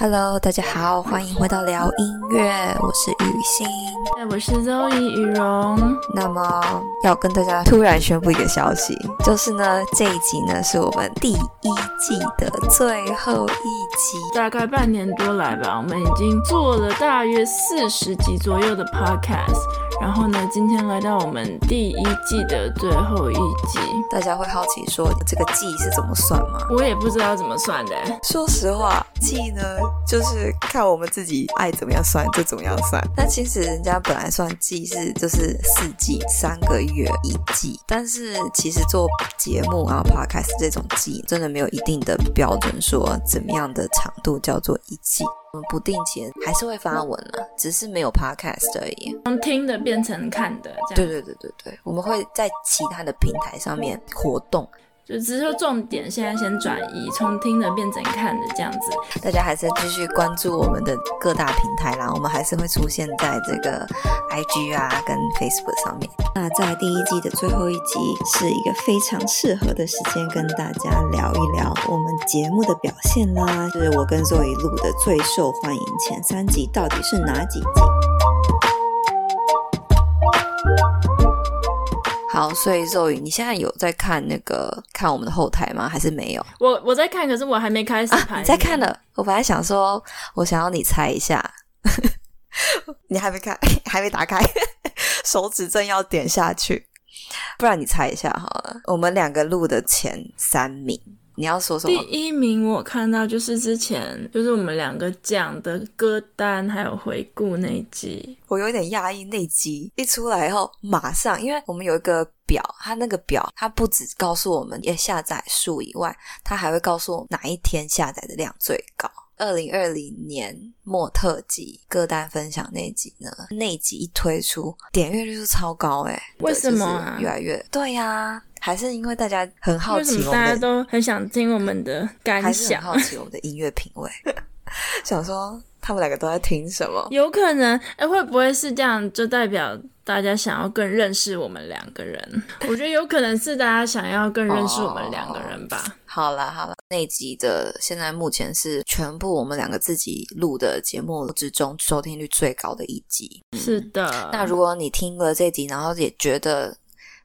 Hello，大家好，欢迎回到聊音乐，我是雨欣，哎，我是 Zoe 雨蓉。那么要跟大家突然宣布一个消息，就是呢，这一集呢是我们第一季的最后一集，大概半年多来吧，我们已经做了大约四十集左右的 Podcast。然后呢，今天来到我们第一季的最后一集，大家会好奇说这个季是怎么算吗？我也不知道怎么算的。说实话，季呢就是看我们自己爱怎么样算就怎么样算。那其实人家本来算季是就是四季三个月一季，但是其实做节目然后 Podcast 这种季真的没有一定的标准，说怎么样的长度叫做一季。我们不定期还是会发文了，只是没有 podcast 而已。从听的变成看的，这样。对对对对对，我们会在其他的平台上面活动。就只是说重点，现在先转移，从听的变成看的这样子。大家还是继续关注我们的各大平台啦，我们还是会出现在这个 IG 啊跟 Facebook 上面。那在第一季的最后一集，是一个非常适合的时间跟大家聊一聊我们节目的表现啦，就是我跟 Zoe 录的最受欢迎前三集到底是哪几集？好，所以 Zoe，你现在有在看那个看我们的后台吗？还是没有？我我在看，可是我还没开始排。啊，你在看了。我本来想说，我想要你猜一下，你还没看，还没打开，手指正要点下去，不然你猜一下好了。我们两个录的前三名。你要说什么？第一名我看到就是之前就是我们两个讲的歌单还有回顾那一集，我有点讶异，那集一出来以后马上，因为我们有一个表，它那个表它不只告诉我们也下载数以外，它还会告诉我哪一天下载的量最高。二零二零年末特辑歌单分享那集呢，那集一推出点阅率就超高哎，为什么啊？越来越对呀、啊。还是因为大家很好奇，大家都很想听我们的感想，还是很好奇我们的音乐品味，想说他们两个都在听什么？有可能，哎，会不会是这样？就代表大家想要更认识我们两个人？我觉得有可能是大家想要更认识我们两个人吧。哦、好了好了，那集的现在目前是全部我们两个自己录的节目之中收听率最高的一集。是的，那如果你听了这集，然后也觉得。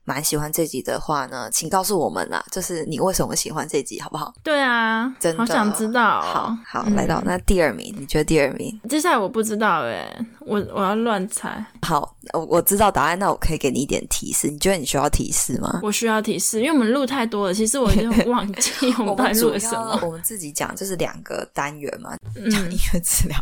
蛮喜欢这集的话呢，请告诉我们啦，就是你为什么喜欢这集，好不好？对啊，真的好想知道哦。好好，嗯，来到那第二名，你觉得第二名？接下来我不知道哎，我我要乱猜。好，我我知道答案，那我可以给你一点提示。你觉得你需要提示吗？我需要提示，因为我们录太多了，其实我已经忘记我们 录了什么。我们自己讲就是两个单元嘛，讲音乐治疗，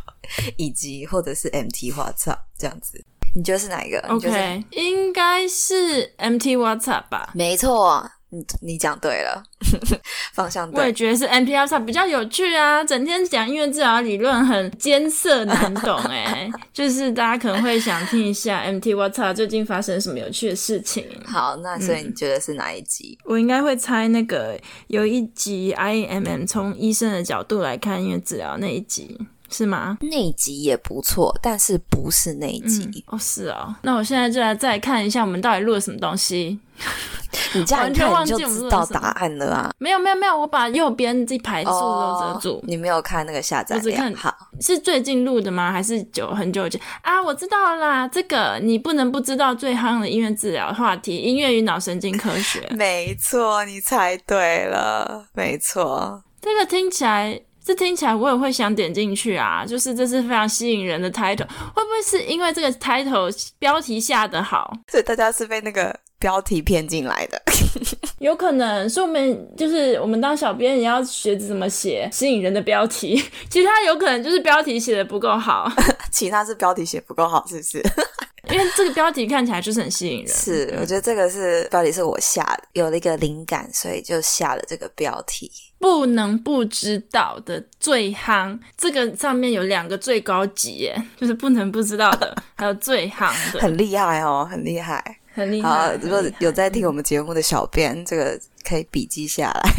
嗯，以及或者是 MT 花草这样子。你觉得是哪一个？OK，应该是 MT WhatsApp 吧？没错，你你讲对了，方向对。我也觉得是 MT WhatsApp 比较有趣啊，整天讲音乐治疗理论很艰涩难懂哎，就是大家可能会想听一下 MT WhatsApp 最近发生什么有趣的事情。好，那所以你觉得是哪一集？嗯、我应该会猜那个有一集 IMM 从医生的角度来看音乐治疗那一集。是吗？那一集也不错，但是不是那一集、嗯、哦？是哦。那我现在就来再看一下，我们到底录了什么东西。你这样完全忘记我们就知道答案了啊？没有没有没有，我把右边这排数都遮住、哦。你没有看那个下载看好，是最近录的吗？还是久很久以前啊？我知道啦，这个你不能不知道最夯的音乐治疗话题——音乐与脑神经科学。没错，你猜对了，没错。这个听起来。这听起来我也会想点进去啊，就是这是非常吸引人的 title，会不会是因为这个 title 标题下的好，所以大家是被那个标题骗进来的？有可能，所以我们就是我们当小编也要学着怎么写吸引人的标题，其他有可能就是标题写的不够好，其他是标题写不够好，是不是？因为这个标题看起来就是很吸引人。是，我觉得这个是标题是我下的，有了一个灵感，所以就下了这个标题。不能不知道的最夯，这个上面有两个最高级耶，就是不能不知道的，还有最夯的，很厉害哦，很厉害，很厉害。好，如果有在听我们节目的小编，嗯、这个可以笔记下来，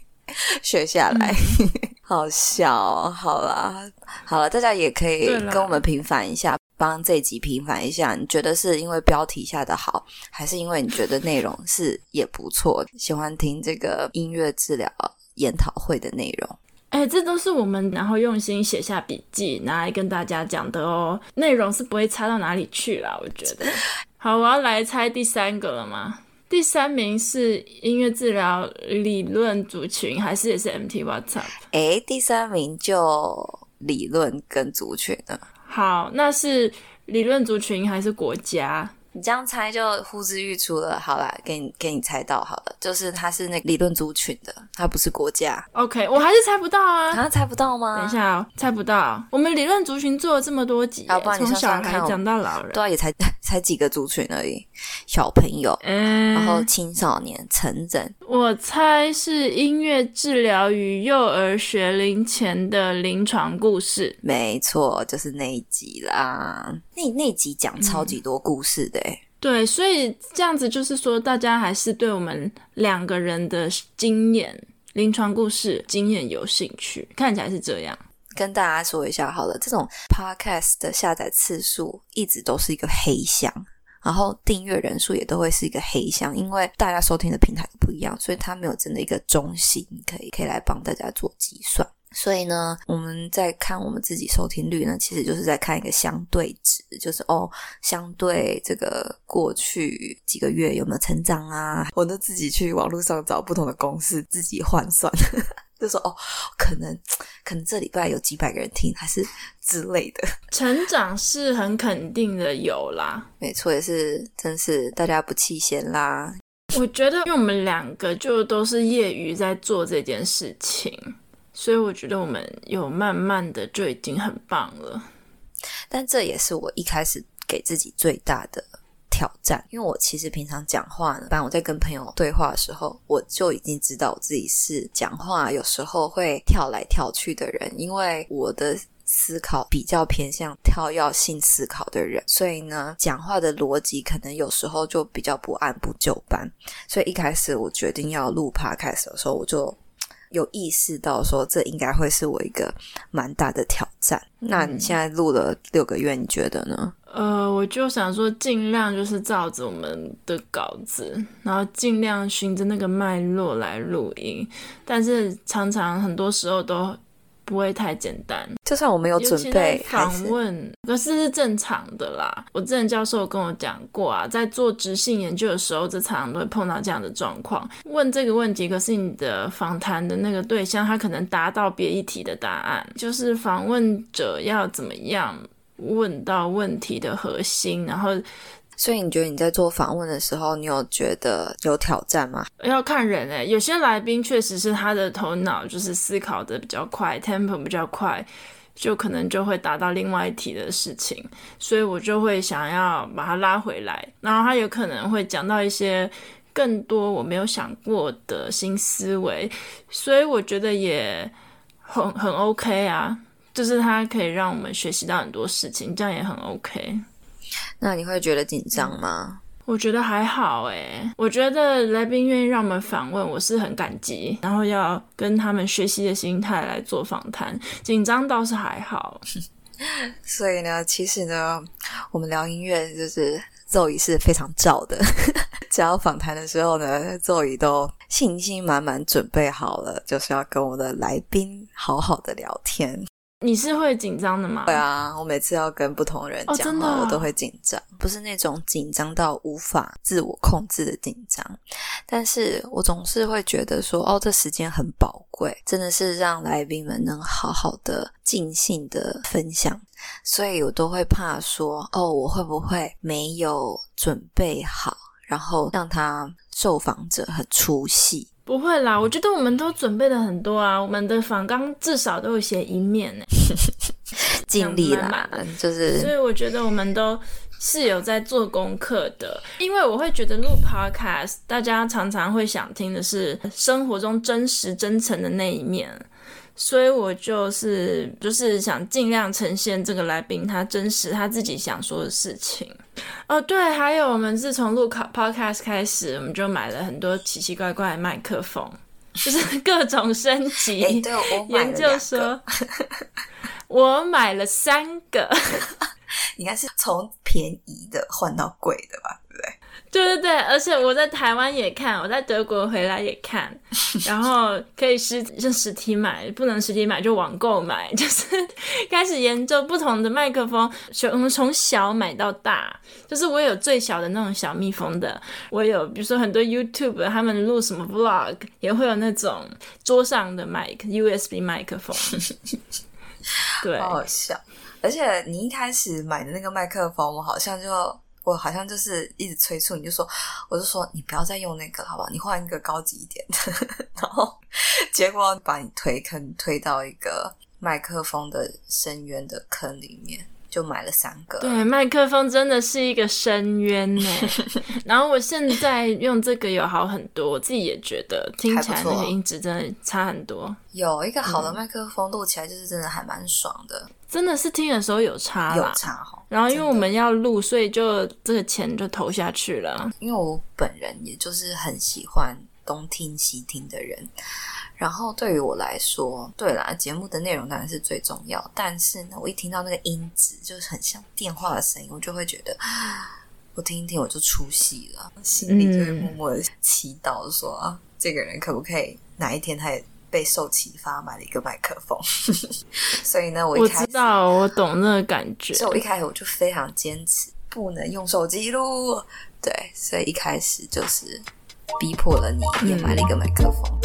学下来，嗯、好笑哦。好啦，好了，大家也可以跟我们平反一下，帮这集平反一下，你觉得是因为标题下的好，还是因为你觉得内容是也不错，喜欢听这个音乐治疗研讨会的内容？哎、欸，这都是我们然后用心写下笔记拿来跟大家讲的哦，内容是不会差到哪里去啦，我觉得。好，我要来猜第三个了吗？第三名是音乐治疗理论族群，还是也是 MT What's Up？哎，第三名就理论跟族群了。好，那是理论族群还是国家？你这样猜就呼之欲出了。好啦，给你给你猜到好了，就是他是那个理论族群的，他不是国家。OK，我还是猜不到啊！啊，猜不到吗？等一下哦，猜不到。我们理论族群做了这么多集，从小孩讲到老人，对啊，也才 才几个族群而已。小朋友，嗯，然后青少年、成人。我猜是音乐治疗与幼儿学龄前的临床故事。没错，就是那一集啦。那那集讲超级多故事的。嗯对，所以这样子就是说，大家还是对我们两个人的经验、临床故事经验有兴趣，看起来是这样。跟大家说一下好了，这种 podcast 的下载次数一直都是一个黑箱，然后订阅人数也都会是一个黑箱，因为大家收听的平台不一样，所以它没有真的一个中心可以可以来帮大家做计算。所以呢，我们在看我们自己收听率呢，其实就是在看一个相对值，就是哦，相对这个过去几个月有没有成长啊？我都自己去网络上找不同的公式，自己换算，就说哦，可能可能这礼拜有几百个人听，还是之类的。成长是很肯定的有啦，没错，也是真是大家不弃嫌啦。我觉得，因为我们两个就都是业余在做这件事情。所以我觉得我们有慢慢的就已经很棒了，但这也是我一开始给自己最大的挑战，因为我其实平常讲话呢，不然我在跟朋友对话的时候，我就已经知道我自己是讲话有时候会跳来跳去的人，因为我的思考比较偏向跳跃性思考的人，所以呢，讲话的逻辑可能有时候就比较不按部就班，所以一开始我决定要录 Podcast 的时候，我就。有意识到说，这应该会是我一个蛮大的挑战。那你现在录了六个月，你觉得呢？呃，我就想说，尽量就是照着我们的稿子，然后尽量循着那个脉络来录音，但是常常很多时候都。不会太简单，就算我没有准备访问，可是是正常的啦。我之前教授跟我讲过啊，在做质性研究的时候，这常常都会碰到这样的状况。问这个问题，可是你的访谈的那个对象，他可能达到别一题的答案，就是访问者要怎么样问到问题的核心，然后。所以你觉得你在做访问的时候，你有觉得有挑战吗？要看人诶，有些来宾确实是他的头脑就是思考的比较快，tempo 比较快，就可能就会达到另外一题的事情，所以我就会想要把他拉回来，然后他有可能会讲到一些更多我没有想过的新思维，所以我觉得也很很 OK 啊，就是他可以让我们学习到很多事情，这样也很 OK。那你会觉得紧张吗？嗯，我觉得还好诶，我觉得来宾愿意让我们访问，我是很感激，然后要跟他们学习的心态来做访谈，紧张倒是还好。所以呢，其实呢，我们聊音乐就是 Zoe 是非常照的，只要访谈的时候呢，Zoe 都信心满满准备好了，就是要跟我的来宾好好的聊天。你是会紧张的吗？对啊，我每次要跟不同人讲话，我都会紧张，不是那种紧张到无法自我控制的紧张，但是我总是会觉得说，哦，这时间很宝贵，真的是让来宾们能好好的尽兴的分享，所以我都会怕说，哦，我会不会没有准备好，然后让他受访者很出戏。不会啦，我觉得我们都准备了很多啊，我们的访纲至少都有写一面呢，尽力啦，就是，所以我觉得我们都是有在做功课的，因为我会觉得录 podcast，大家常常会想听的是生活中真实真诚的那一面。所以我就是就是想尽量呈现这个来宾他真实他自己想说的事情。哦，对，还有我们自从录 podcast 开始，我们就买了很多奇奇怪怪的麦克风，就是各种升级。欸、对，我买了两个。研究说，我买了三个。应该是从便宜的换到贵的吧，对不对？对对对，而且我在台湾也看，我在德国回来也看，然后可以实就实体买，不能实体买就网购买，就是开始研究不同的麦克风，从从小买到大，就是我有最小的那种小蜜蜂的，我有比如说很多 YouTube 他们录什么 Vlog 也会有那种桌上的麦克 USB 麦克风，对，好好笑。而且你一开始买的那个麦克风，我好像就。我好像就是一直催促你，就说，我就说你不要再用那个了，好不好？你换一个高级一点的。然后结果把你推坑推到一个麦克风的深渊的坑里面，就买了三个。对，麦克风真的是一个深渊呢。然后我现在用这个有好很多，我自己也觉得听起来那个音质真的差很多。有一个好的麦克风录起来就是真的还蛮爽的。真的是听的时候有差，有差哈。然后因为我们要录，所以就这个钱就投下去了。因为我本人也就是很喜欢东听西听的人，然后对于我来说，对啦，节目的内容当然是最重要。但是呢，我一听到那个音质就是很像电话的声音，我就会觉得，我听一听我就出戏了，心里就会默默的祈祷说啊，这个人可不可以哪一天他也。备受启发，买了一个麦克风，所以呢，我一开始我知道，我懂那个感觉。所以我一开始我就非常坚持不能用手机录，对，所以一开始就是逼迫了你也买了一个麦克风。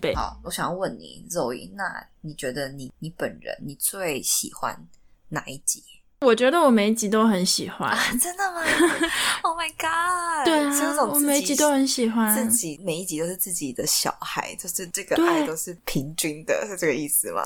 对、嗯，好，我想要问你，Zoe，那你觉得你你本人你最喜欢哪一集？我觉得我每一集都很喜欢。啊，真的吗？Oh my god！对啊，我每一集都很喜欢。自己每一集都是自己的小孩，就是这个爱都是平均的，是这个意思吗？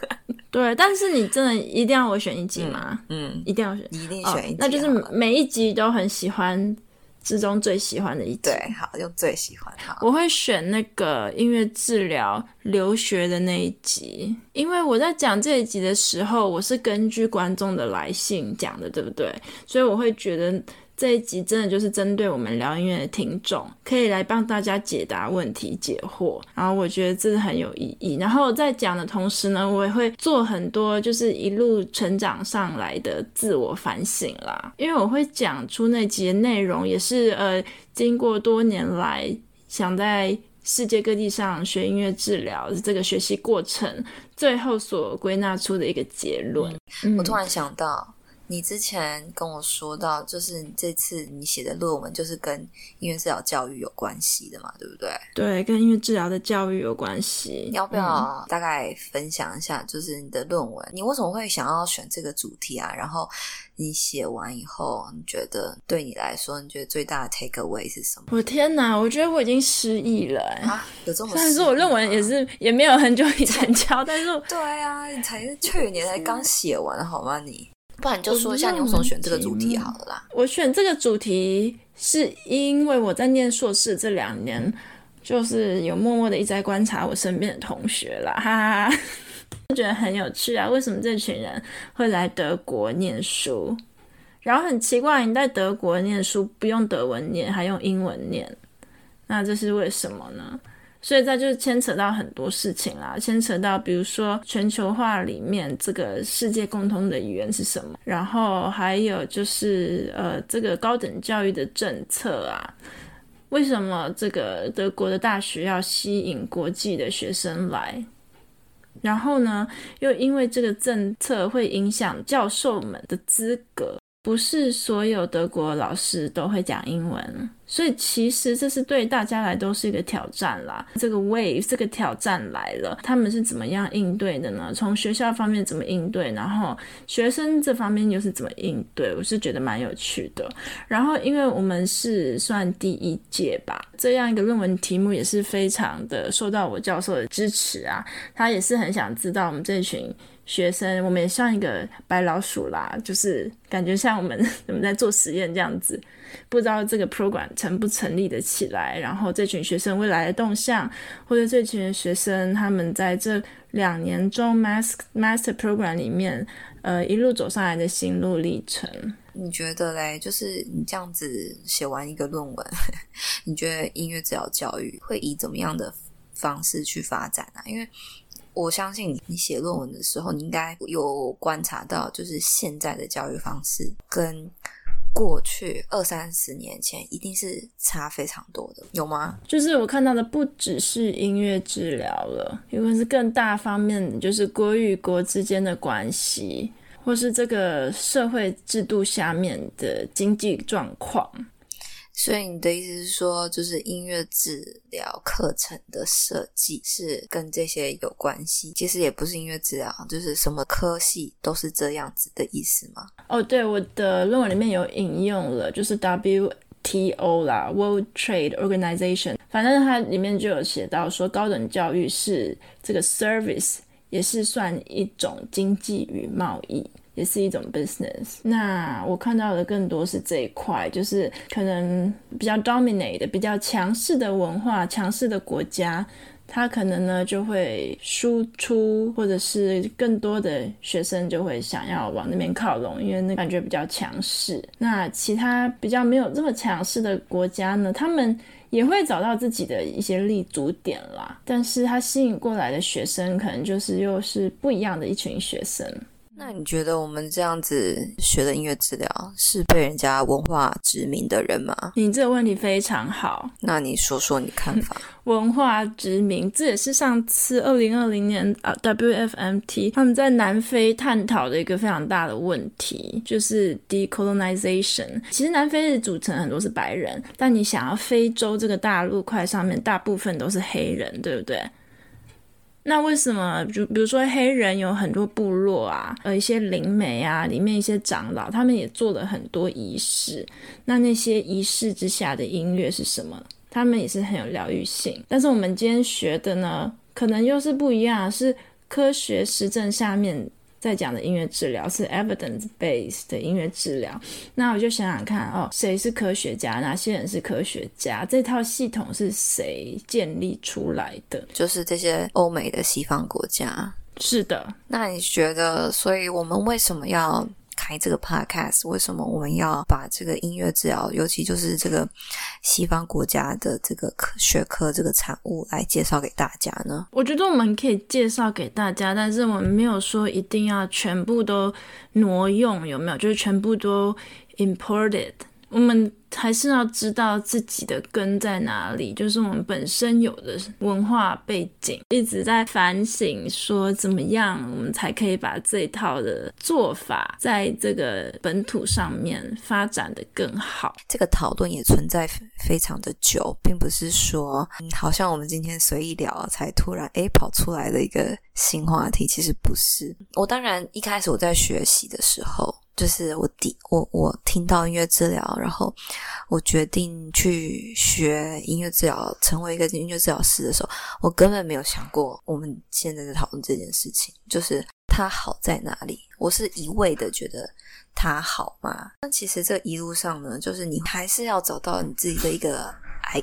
对，但是你真的一定要我选一集吗？嗯，嗯，一定要选，一定选一集。哦，那就是每一集都很喜欢。之中最喜欢的一集，对，好，用最喜欢。好，我会选那个音乐治疗留学的那一集，因为我在讲这一集的时候，我是根据观众的来信讲的，对不对？所以我会觉得。这一集真的就是针对我们聊音乐的听众，可以来帮大家解答问题、解惑。然后我觉得这是很有意义。然后在讲的同时呢，我也会做很多就是一路成长上来的自我反省啦。因为我会讲出那集的内容，也是呃经过多年来想在世界各地上学音乐治疗这个学习过程，最后所归纳出的一个结论。我突然想到。你之前跟我说到，就是这次你写的论文就是跟音乐治疗教育有关系的嘛，对不对？对，跟音乐治疗的教育有关系。你要不要大概分享一下，就是你的论文，嗯，你为什么会想要选这个主题啊？然后你写完以后，你觉得对你来说，你觉得最大的 take away 是什么？我天哪，我觉得我已经失忆了啊！有这么？虽然说我论文也是也没有很久以前交，但是对啊，你才去年才刚写完，好吗？你。不然你就说一下你为什么选这个主题好了啦。我选这个主题是因为我在念硕士这两年，就是有默默的一直在观察我身边的同学啦，哈哈，觉得很有趣啊。为什么这群人会来德国念书？然后很奇怪，你在德国念书不用德文念，还用英文念，那这是为什么呢？所以，这就是牵扯到很多事情啦，牵扯到比如说全球化里面这个世界共通的语言是什么，然后还有就是呃，这个高等教育的政策啊，为什么这个德国的大学要吸引国际的学生来？然后呢，又因为这个政策会影响教授们的资格，不是所有德国老师都会讲英文。所以其实这是对大家来都是一个挑战啦。这个 wave 这个挑战来了，他们是怎么样应对的呢？从学校方面怎么应对，然后学生这方面又是怎么应对？我是觉得蛮有趣的。然后因为我们是算第一届吧，这样一个论文题目也是非常的受到我教授的支持啊。他也是很想知道我们这群学生，我们也像一个白老鼠啦，就是感觉像我们 我们在做实验这样子。不知道这个 program 成不成立得起来，然后这群学生未来的动向，或者这群学生他们在这两年中 master master program 里面，呃，一路走上来的心路历程。你觉得嘞？就是你这样子写完一个论文，你觉得音乐治疗教育会以怎么样的方式去发展啊？因为我相信你，写论文的时候，你应该有观察到，就是现在的教育方式跟。过去二三十年前一定是差非常多的，有吗？就是我看到的不只是音乐治疗了，因为是更大方面，就是国与国之间的关系，或是这个社会制度下面的经济状况。所以你的意思是说，就是音乐治疗课程的设计是跟这些有关系？其实也不是音乐治疗，就是什么科系都是这样子的意思吗？哦，对，我的论文里面有引用了，就是 WTO 啦，World Trade Organization，反正它里面就有写到说，高等教育是这个 service，也是算一种经济与贸易。也是一种 business。那我看到的更多是这一块，就是可能比较 dominate 的、比较强势的文化、强势的国家，它可能呢就会输出，或者是更多的学生就会想要往那边靠拢，因为那感觉比较强势。那其他比较没有这么强势的国家呢，他们也会找到自己的一些立足点啦，但是他吸引过来的学生，可能就是又是不一样的一群学生。那你觉得我们这样子学的音乐治疗是被人家文化殖民的人吗？你这个问题非常好。那你说说你看法。文化殖民，这也是上次二零二零年啊 WFMT 他们在南非探讨的一个非常大的问题，就是 decolonization。其实南非是组成很多是白人，但你想要非洲这个大陆块上面大部分都是黑人，对不对？那为什么就比如说黑人有很多部落啊，呃，一些灵媒啊，里面一些长老，他们也做了很多仪式。那那些仪式之下的音乐是什么？他们也是很有疗愈性。但是我们今天学的呢，可能又是不一样，是科学实证下面。在讲的音乐治疗是 evidence-based 的音乐治疗，那我就想想看哦，谁是科学家？哪些人是科学家？这套系统是谁建立出来的？就是这些欧美的西方国家。是的，那你觉得，所以我们为什么要？开这个 podcast，为什么我们要把这个音乐治疗，尤其就是这个西方国家的这个科学科这个产物来介绍给大家呢？我觉得我们可以介绍给大家，但是我们没有说一定要全部都挪用，有没有？就是全部都 imported。我们还是要知道自己的根在哪里，就是我们本身有的文化背景，一直在反省，说怎么样我们才可以把这一套的做法在这个本土上面发展得更好。这个讨论也存在非常的久，并不是说，嗯，好像我们今天随意聊才突然诶跑出来的一个新话题，其实不是。我当然一开始我在学习的时候。就是我第我我听到音乐治疗，然后我决定去学音乐治疗，成为一个音乐治疗师的时候，我根本没有想过我们现在在讨论这件事情，就是它好在哪里？我是一味的觉得它好吗？那其实这一路上呢，就是你还是要找到你自己的一个。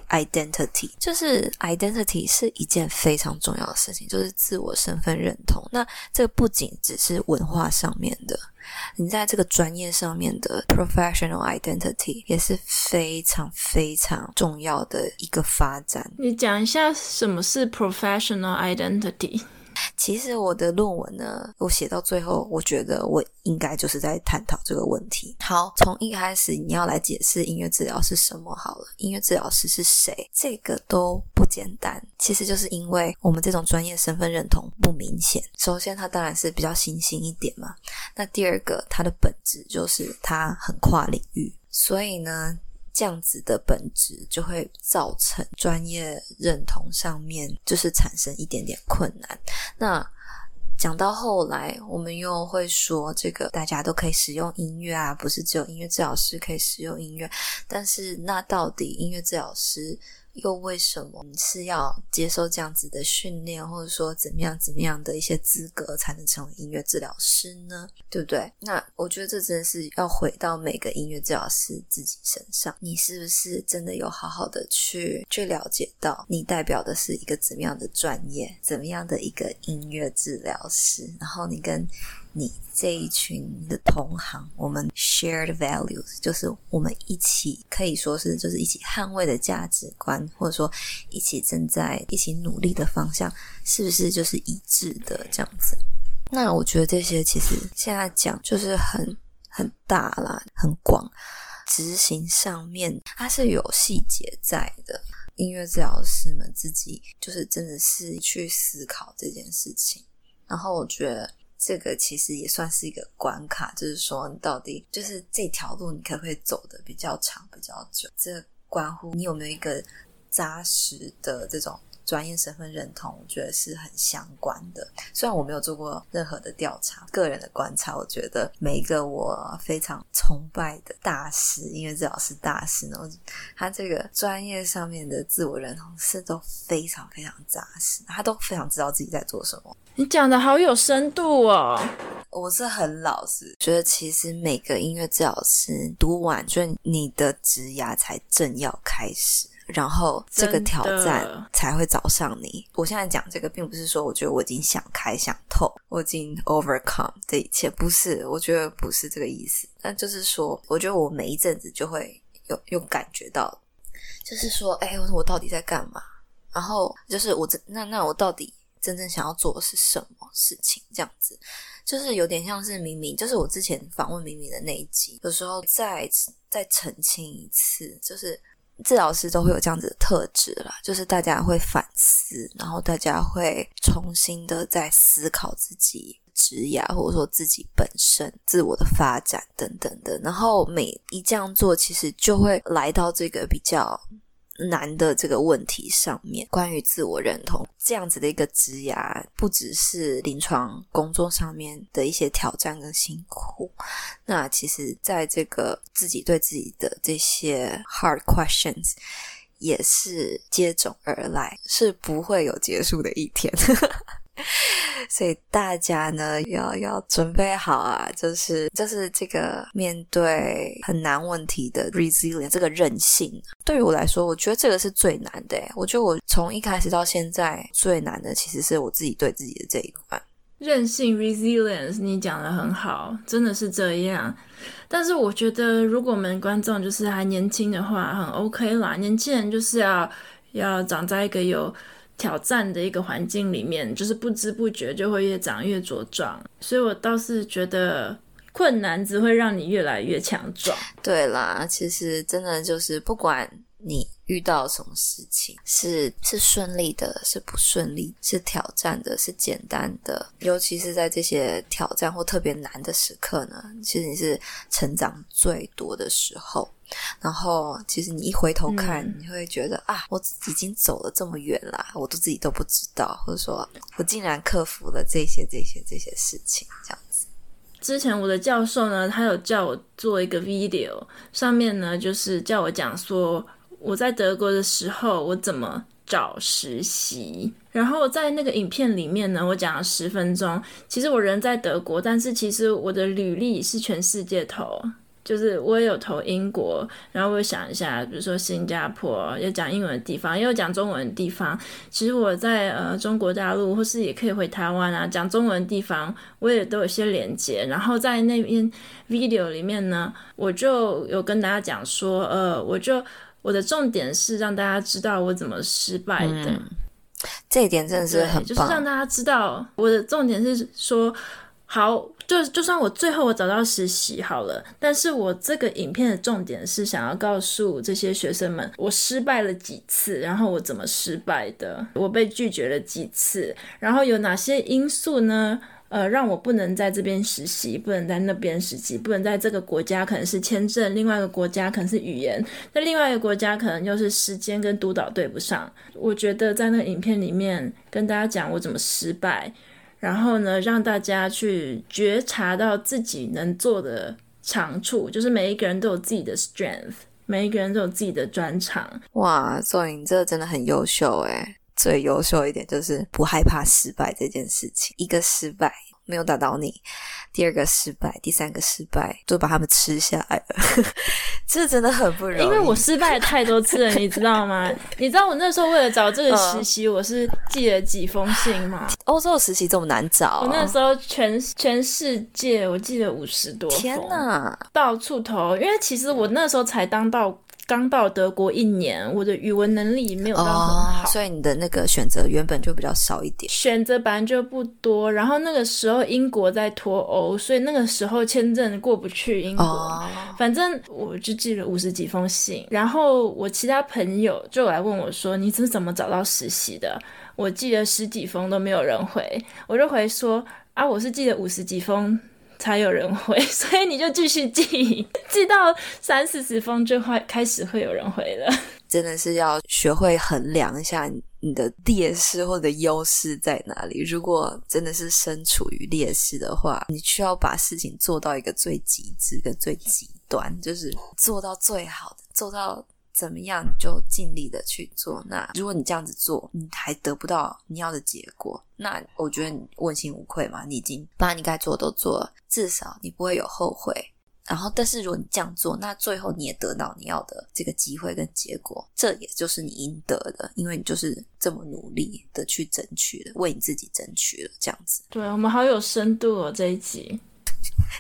Identity 就是 identity 是一件非常重要的事情，就是自我身份认同。那这不仅只是文化上面的，你在这个专业上面的 professional identity 也是非常非常重要的一个发展。你讲一下什么是 professional identity？其实我的论文呢，我写到最后，我觉得我应该就是在探讨这个问题。好，从一开始你要来解释音乐治疗是什么好了，音乐治疗师是谁，这个都不简单。其实就是因为我们这种专业身份认同不明显。首先，它当然是比较新兴一点嘛。那第二个，它的本质就是它很跨领域，所以呢。这样子的本质就会造成专业认同上面就是产生一点点困难。那讲到后来，我们又会说这个大家都可以使用音乐啊，不是只有音乐治疗师可以使用音乐。但是那到底音乐治疗师？又为什么你是要接受这样子的训练，或者说怎么样怎么样的一些资格才能成为音乐治疗师呢？对不对？那我觉得这真的是要回到每个音乐治疗师自己身上，你是不是真的有好好的去去了解到你代表的是一个怎么样的专业，怎么样的一个音乐治疗师，然后你跟你这一群的同行，我们 shared values，就是我们一起可以说是就是一起捍卫的价值观，或者说一起正在一起努力的方向，是不是就是一致的这样子？那我觉得这些其实现在讲就是很很大啦，很广，执行上面它是有细节在的。音乐治疗师们自己就是真的是去思考这件事情，然后我觉得这个其实也算是一个关卡，就是说你到底就是这条路你可不可以走的比较长、比较久？这关乎你有没有一个扎实的这种。专业身份认同，我觉得是很相关的。虽然我没有做过任何的调查，个人的观察，我觉得每一个我非常崇拜的大师，音乐治疗师大师呢，他这个专业上面的自我认同是都非常非常扎实，他都非常知道自己在做什么。你讲的好有深度哦！我是很老实，觉得其实每个音乐治疗师读完，就你的职涯才正要开始。然后这个挑战才会找上你。我现在讲这个，并不是说我觉得我已经想开想透，我已经 overcome 这一切，不是，我觉得不是这个意思。但就是说，我觉得我每一阵子就会有有感觉到，就是说，哎，我到底在干嘛？然后就是我这那那我到底真正想要做的是什么事情？这样子，就是有点像是明明，就是我之前访问明明的那一集，有时候再再澄清一次，就是。治疗师都会有这样子的特质啦，就是大家会反思，然后大家会重新的在思考自己职业，或者说自己本身自我的发展等等的，然后每一这样做，其实就会来到这个比较。难的这个问题上面，关于自我认同这样子的一个职涯，不只是临床工作上面的一些挑战跟辛苦，那其实在这个自己对自己的这些 hard questions 也是接踵而来，是不会有结束的一天。所以大家呢，要要准备好啊，就是就是这个面对很难问题的 resilience 这个韧性，对于我来说，我觉得这个是最难的。我觉得我从一开始到现在最难的，其实是我自己对自己的这一块韧性 resilience。你讲得很好，真的是这样。但是我觉得，如果我们观众就是还年轻的话，很 OK 啦。年轻人就是要要长在一个有。挑战的一个环境里面，就是不知不觉就会越长越茁壮，所以我倒是觉得困难只会让你越来越强壮。对啦，其实真的就是不管你遇到什么事情，是是顺利的，是不顺利，是挑战的，是简单的，尤其是在这些挑战或特别难的时刻呢，其实你是成长最多的时候。然后，其实你一回头看，嗯、你会觉得啊，我已经走了这么远了，我都自己都不知道，或者说我竟然克服了这些、这些、这些事情，这样子。之前我的教授呢，他有叫我做一个 video，上面呢就是叫我讲说我在德国的时候我怎么找实习。然后在那个影片里面呢，我讲了十分钟。其实我人在德国，但是其实我的履历是全世界投。就是我也有投英国，然后我想一下，比如说新加坡有讲英文的地方，也有讲中文的地方。其实我在呃中国大陆，或是也可以回台湾啊，讲中文的地方，我也都有些连接。然后在那边 video 里面呢，我就有跟大家讲说，呃，我就我的重点是让大家知道我怎么失败的。嗯，这一点真的是很棒，就是让大家知道我的重点是说好。就就算我最后我找到实习好了，但是我这个影片的重点是想要告诉这些学生们，我失败了几次，然后我怎么失败的，我被拒绝了几次，然后有哪些因素呢？呃，让我不能在这边实习，不能在那边实习，不能在这个国家可能是签证，另外一个国家可能是语言，在另外一个国家可能又是时间跟督导对不上。我觉得在那个影片里面跟大家讲我怎么失败。然后呢，让大家去觉察到自己能做的长处，就是每一个人都有自己的 strength，每一个人都有自己的专长。哇所以你这个真的很优秀诶，最优秀一点就是不害怕失败这件事情。一个失败，没有打倒你，第二个失败，第三个失败，就把他们吃下来了。这真的很不容易，因为我失败了太多次了，你知道吗？你知道我那时候为了找这个实习，我是寄了几封信吗？欧洲的实习这么难找？我那时候全全世界我记得五十多封，天哪，到处投。因为其实我那时候才当到。刚到德国一年，我的语文能力没有到很好，oh, 所以你的那个选择原本就比较少一点。选择本来就不多，然后那个时候英国在脱欧，所以那个时候签证过不去英国。Oh. 反正我就寄了五十几封信，然后我其他朋友就来问我说：“你是怎么找到实习的？”我寄了十几封都没有人回，我就回说：“啊，我是寄了五十几封。”才有人回，所以你就继续寄，寄到三四十封就会开始会有人回了。真的是要学会衡量一下你的劣势或者优势在哪里。如果真的是身处于劣势的话，你需要把事情做到一个最极致跟最极端，就是做到最好的，做到。怎么样就尽力的去做。那如果你这样子做，你还得不到你要的结果，那我觉得你问心无愧嘛，你已经把你该做的都做了，至少你不会有后悔。然后，但是如果你这样做，那最后你也得到你要的这个机会跟结果，这也就是你应得的，因为你就是这么努力的去争取的，为你自己争取了这样子。对，我们好有深度哦，这一集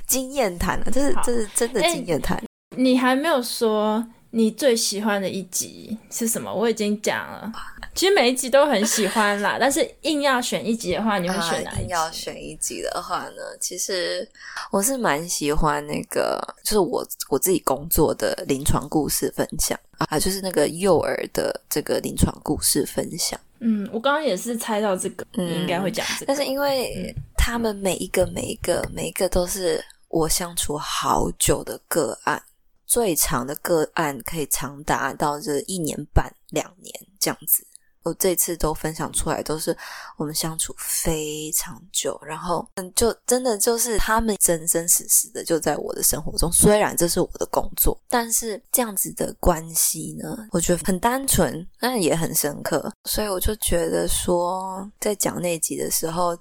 经验谈啊，这是这是真的经验谈。你还没有说。你最喜欢的一集是什么？我已经讲了，其实每一集都很喜欢啦。但是硬要选一集的话，你会选哪一集？硬要选一集的话呢？其实我是蛮喜欢那个，就是我我自己工作的临床故事分享啊，就是那个幼儿的这个临床故事分享。嗯，我刚刚也是猜到这个，嗯，你应该会讲这个。但是因为他们每一个每一个每一个都是我相处好久的个案。最长的个案可以长达到这一年半两年这样子，我这次都分享出来，都是我们相处非常久，然后嗯，就真的就是他们真真实实的就在我的生活中。虽然这是我的工作，但是这样子的关系呢，我觉得很单纯，但也很深刻。所以我就觉得说，在讲那集的时候。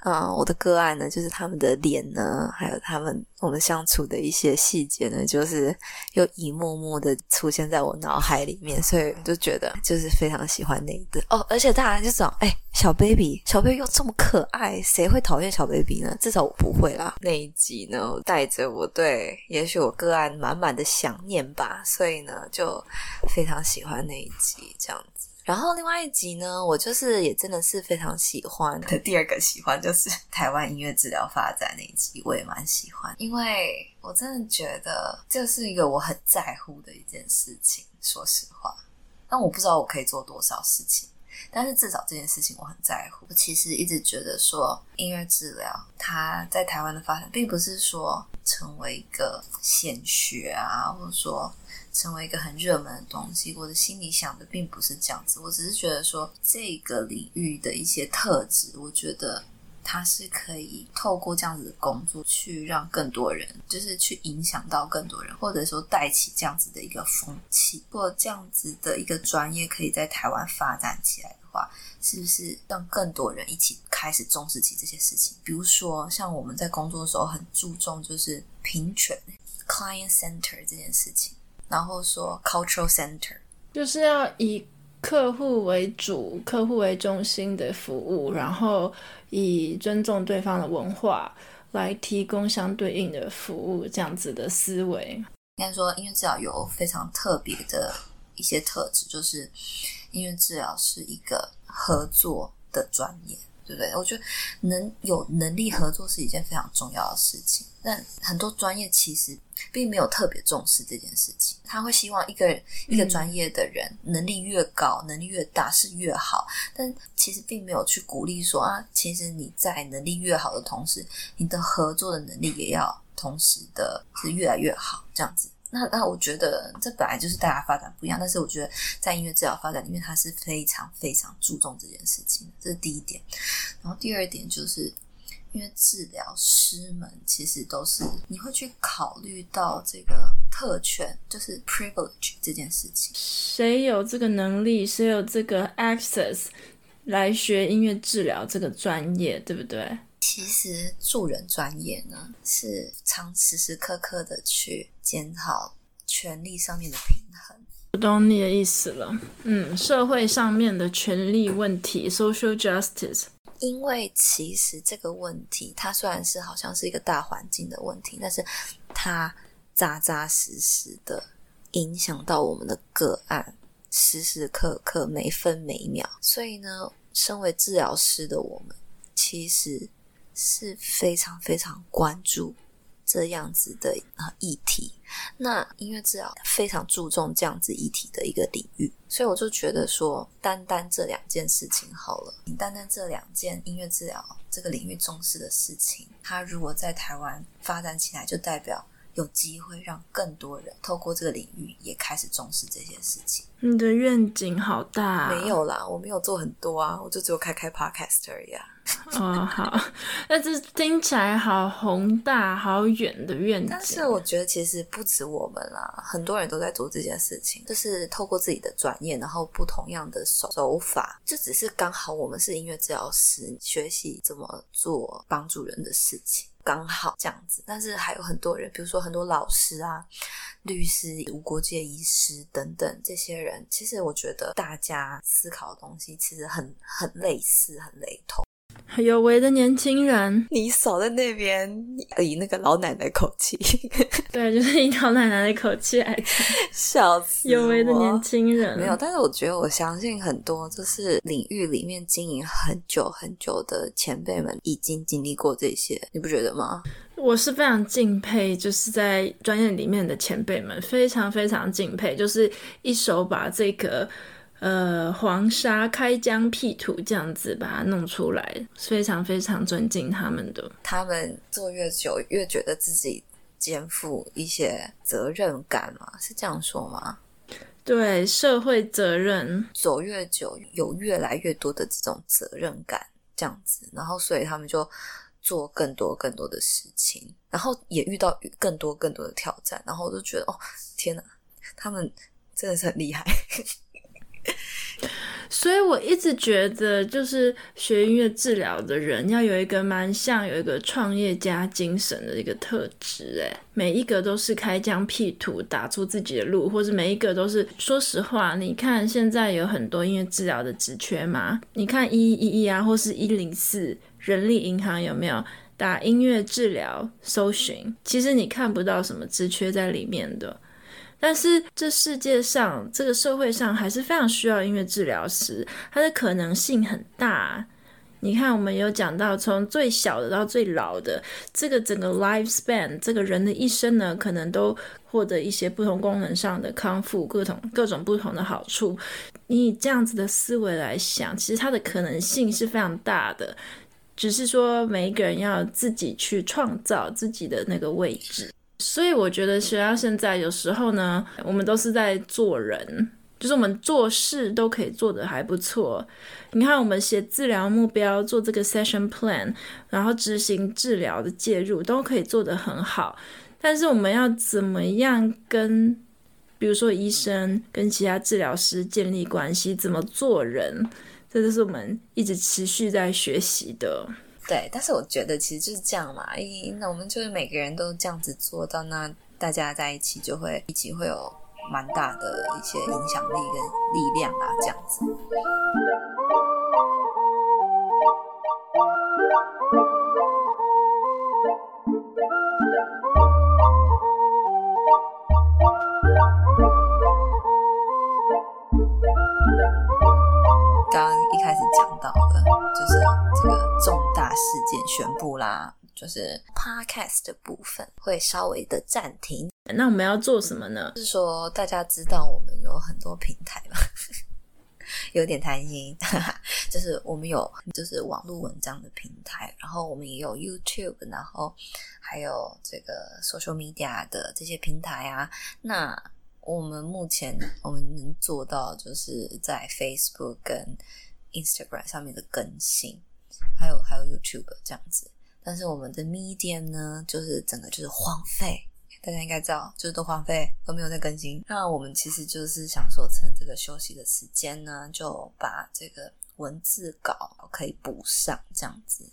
啊、嗯，我的个案呢，就是他们的脸呢，还有他们我们相处的一些细节呢，就是又一幕幕的出现在我脑海里面，所以我就觉得就是非常喜欢那一对哦。而且大家就讲，哎，小 baby，小 baby 又这么可爱，谁会讨厌小 baby 呢？至少我不会啦。那一集呢，我带着我对，也许我个案满满的想念吧，所以呢，就非常喜欢那一集这样子。然后另外一集呢，我就是也真的是非常喜欢的。第二个喜欢就是 台湾音乐治疗发展那一集，我也蛮喜欢，因为我真的觉得这是一个我很在乎的一件事情。说实话，但我不知道我可以做多少事情，但是至少这件事情我很在乎。我其实一直觉得说，音乐治疗它在台湾的发展，并不是说成为一个显学啊，或者说。成为一个很热门的东西，我的心里想的并不是这样子。我只是觉得说，这个领域的一些特质，我觉得它是可以透过这样子的工作，去让更多人，就是去影响到更多人，或者说带起这样子的一个风气。如果这样子的一个专业可以在台湾发展起来话，是不是让更多人一起开始重视起这些事情？比如说，像我们在工作的时候很注重就是平权 （client center） 这件事情。然后说 cultural center 就是要以客户为主、客户为中心的服务，然后以尊重对方的文化来提供相对应的服务，这样子的思维。应该说，音乐治疗有非常特别的一些特质，就是音乐治疗是一个合作的专业。对不对？我觉得能有能力合作是一件非常重要的事情。但很多专业其实并没有特别重视这件事情。他会希望一个一个专业的人能力越高、能力越大是越好，但其实并没有去鼓励说啊，其实你在能力越好的同时，你的合作的能力也要同时的是越来越好，这样子。那那我觉得这本来就是大家发展不一样，但是我觉得在音乐治疗发展里面，它是非常非常注重这件事情，这是第一点。然后第二点就是，因为治疗师们其实都是你会去考虑到这个特权，就是 privilege 这件事情。谁有这个能力，谁有这个 access 来学音乐治疗这个专业，对不对？其实助人专业呢，是常时时刻刻的去检讨权力上面的平衡。我懂你的意思了，嗯，社会上面的权力问题 （social justice）。因为其实这个问题，它虽然是好像是一个大环境的问题，但是它扎扎实实的影响到我们的个案，时时刻刻、每分每秒。所以呢，身为治疗师的我们，其实是非常非常关注。这样子的啊议题，那音乐治疗非常注重这样子议题的一个领域，所以我就觉得说，单单这两件事情好了，你单单这两件音乐治疗这个领域重视的事情，它如果在台湾发展起来，就代表有机会让更多人透过这个领域也开始重视这些事情。你的愿景好大啊。没有啦，我没有做很多啊，我就只有开开 podcast 而已啊。哦，好，那这听起来好宏大、好远的愿景。但是我觉得其实不止我们啦，很多人都在做这件事情，就是透过自己的专业，然后不同样的手手法，就只是刚好我们是音乐治疗师，学习怎么做帮助人的事情，刚好这样子。但是还有很多人，比如说很多老师啊、律师、无国界医师等等这些人，其实我觉得大家思考的东西其实很很类似、很雷同。有为的年轻人，你扫在那边以那个老奶奶口气，对，就是以老奶奶的口气来笑死。有为的年轻人没有，但是我觉得我相信很多就是领域里面经营很久很久的前辈们已经经历过这些，你不觉得吗？我是非常敬佩，就是在专业里面的前辈们，非常非常敬佩，就是一手把这个。呃，黄沙开疆辟土这样子把它弄出来，非常非常尊敬他们的。他们做越久，越觉得自己肩负一些责任感嘛，是这样说吗？对，社会责任走越久，有越来越多的这种责任感，这样子，然后所以他们就做更多更多的事情，然后也遇到更多更多的挑战，然后我就觉得，哦，天哪，他们真的是很厉害。所以我一直觉得，就是学音乐治疗的人要有一个蛮像有一个创业家精神的一个特质，哎，每一个都是开疆辟土，打出自己的路，或是每一个都是，说实话，你看现在有很多音乐治疗的职缺嘛，你看一一一一啊，或是一零四人力银行有没有打音乐治疗搜寻？其实你看不到什么职缺在里面的。但是这世界上，这个社会上还是非常需要音乐治疗师，它的可能性很大。你看，我们有讲到从最小的到最老的，这个整个 lifespan，这个人的一生呢，可能都获得一些不同功能上的康复，各种各种不同的好处。你以这样子的思维来想，其实它的可能性是非常大的，只是说每一个人要自己去创造自己的那个位置。所以我觉得学到现在，有时候呢，我们都是在做人，就是我们做事都可以做得还不错。你看，我们写治疗目标，做这个 session plan，然后执行治疗的介入，都可以做得很好。但是我们要怎么样跟，比如说医生跟其他治疗师建立关系，怎么做人，这就是我们一直持续在学习的。对，但是我觉得其实就是这样嘛，那我们就是每个人都这样子做到，那大家在一起就会一起会有蛮大的一些影响力跟力量啊，这样子。事件宣布啦，就是 podcast 的部分会稍微的暂停。那我们要做什么呢？就是说，大家知道我们有很多平台吧，有点贪心，就是我们有就是网络文章的平台，然后我们也有 YouTube，然后还有这个 social media 的这些平台啊，那。我们目前我们能做到，就是在 Facebook 跟 Instagram 上面的更新，还有还有 YouTube 这样子。但是我们的 Medium 呢，就是整个就是荒废，大家应该知道，就是都荒废，都没有在更新。那我们其实就是想说，趁这个休息的时间呢，就把这个文字稿可以补上，这样子。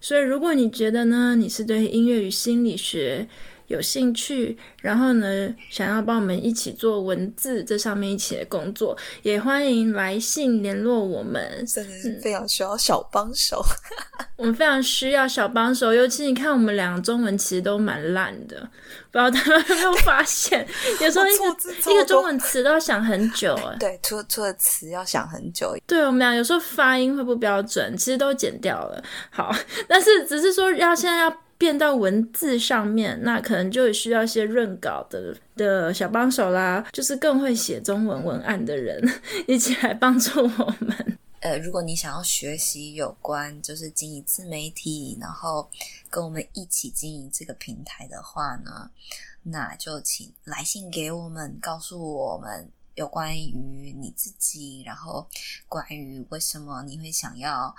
所以，如果你觉得呢，你是对音乐与心理学有兴趣，然后呢，想要帮我们一起做文字这上面一起的工作，也欢迎来信联络我们。真的是非常需要小帮手，我们非常需要小帮手，尤其你看我们两个中文其实都蛮烂的，不知道大家有没有发现，有时候一个一个中文词都要想很久哎。对，出出的词要想很久。对，我们俩有时候发音会不标准，其实都剪掉了。好，但是只是说要现在要。变到文字上面，那可能就需要一些润稿的的小帮手啦，就是更会写中文文案的人 一起来帮助我们。呃，如果你想要学习有关就是经营自媒体，然后跟我们一起经营这个平台的话呢，那就请来信给我们，告诉我们有关于你自己，然后关于为什么你会想要。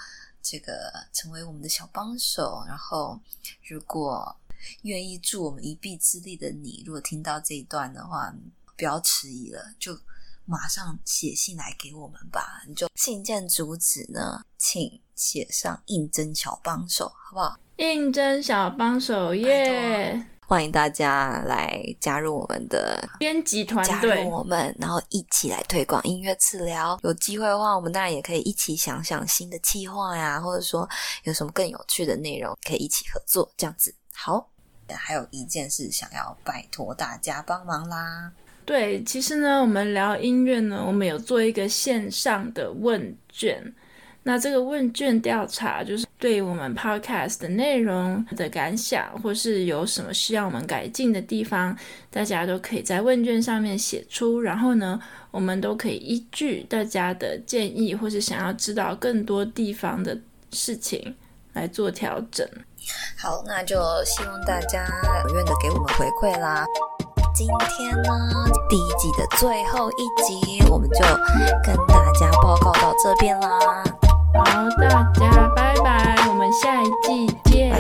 这个成为我们的小帮手，然后如果愿意助我们一臂之力的你，如果听到这一段的话，不要迟疑了，就马上写信来给我们吧。你就信件主旨呢，请写上应征小帮手，好不好？应征小帮手耶。欢迎大家来加入我们的编辑团队，加入我们，然后一起来推广音乐治疗。有机会的话，我们当然也可以一起想想新的计划呀，或者说有什么更有趣的内容可以一起合作，这样子。好，还有一件事想要拜托大家帮忙啦。对，其实呢，我们聊音乐呢，我们有做一个线上的问卷。那这个问卷调查就是对我们 podcast 的内容的感想，或是有什么需要我们改进的地方，大家都可以在问卷上面写出。然后呢，我们都可以依据大家的建议，或是想要知道更多地方的事情来做调整。好，那就希望大家踊跃的给我们回馈啦。今天呢，第一季的最后一集，我们就跟大家报告到这边啦。好大家拜拜我们下一季见。